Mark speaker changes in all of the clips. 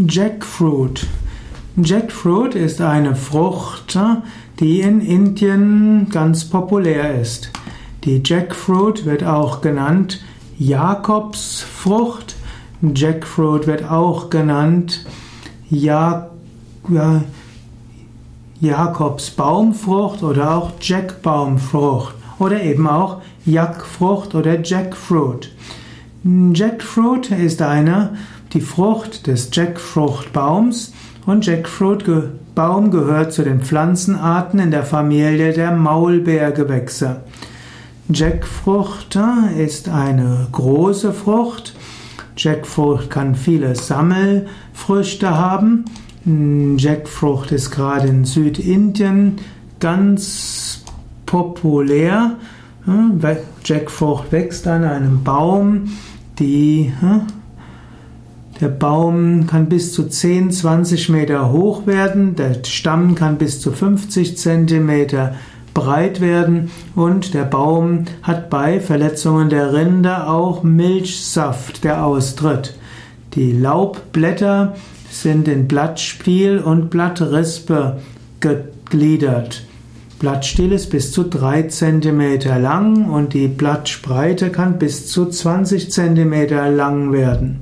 Speaker 1: Jackfruit. Jackfruit ist eine Frucht, die in Indien ganz populär ist. Die Jackfruit wird auch genannt Jakobsfrucht. Jackfruit wird auch genannt ja, ja, Jakobsbaumfrucht oder auch Jackbaumfrucht oder eben auch Jackfrucht oder Jackfruit. Jackfruit ist eine die Frucht des Jackfruchtbaums und Jackfruitbaum gehört zu den Pflanzenarten in der Familie der Maulbeergewächse. Jackfrucht ist eine große Frucht. Jackfrucht kann viele Sammelfrüchte haben. Jackfrucht ist gerade in Südindien ganz populär. Jackfrucht wächst an einem Baum, die der Baum kann bis zu 10, 20 Meter hoch werden, der Stamm kann bis zu 50 Zentimeter breit werden und der Baum hat bei Verletzungen der Rinde auch Milchsaft, der austritt. Die Laubblätter sind in Blattstiel und Blattrispe gegliedert. Blattstiel ist bis zu 3 cm lang und die Blattspreite kann bis zu 20 cm lang werden.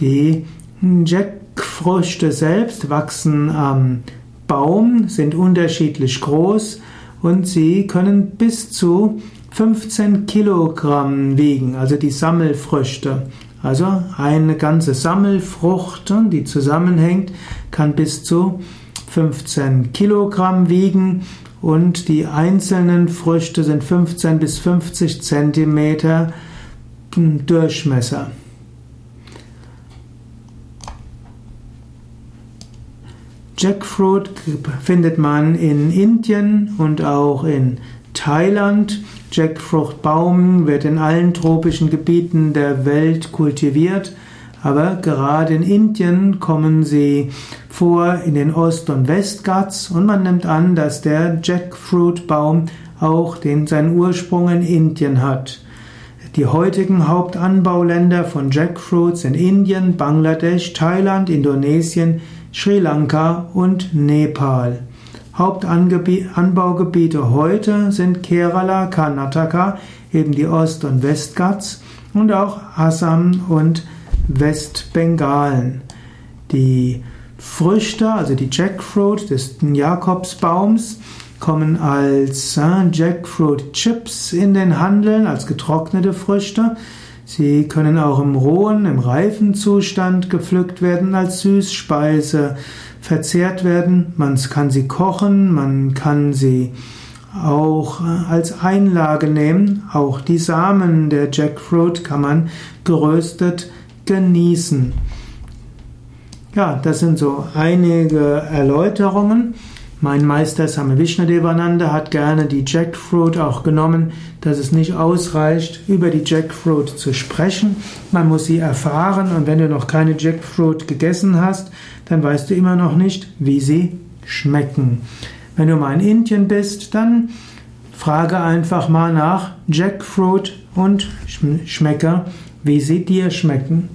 Speaker 1: Die Jackfrüchte selbst wachsen am Baum, sind unterschiedlich groß und sie können bis zu 15 Kilogramm wiegen, also die Sammelfrüchte. Also eine ganze Sammelfrucht, die zusammenhängt, kann bis zu 15 Kilogramm wiegen und die einzelnen Früchte sind 15 bis 50 Zentimeter Durchmesser. Jackfruit findet man in Indien und auch in Thailand. Jackfruchtbaum wird in allen tropischen Gebieten der Welt kultiviert, aber gerade in Indien kommen sie vor in den Ost- und Westghats und man nimmt an, dass der Jackfruitbaum auch den, seinen Ursprung in Indien hat. Die heutigen Hauptanbauländer von Jackfruit sind Indien, Bangladesch, Thailand, Indonesien, Sri Lanka und Nepal. Hauptanbaugebiete heute sind Kerala, Karnataka, eben die Ost- und Westghats und auch Assam und Westbengalen. Die Früchte, also die Jackfruit des Jakobsbaums, kommen als äh, Jackfruit Chips in den Handel, als getrocknete Früchte. Sie können auch im rohen, im reifen Zustand gepflückt werden, als Süßspeise verzehrt werden. Man kann sie kochen, man kann sie auch äh, als Einlage nehmen. Auch die Samen der Jackfruit kann man geröstet genießen. Ja, das sind so einige Erläuterungen. Mein Meister Same Vishnadevananda hat gerne die Jackfruit auch genommen, dass es nicht ausreicht, über die Jackfruit zu sprechen. Man muss sie erfahren und wenn du noch keine Jackfruit gegessen hast, dann weißt du immer noch nicht, wie sie schmecken. Wenn du mal in Indien bist, dann frage einfach mal nach Jackfruit und schmecke, wie sie dir schmecken.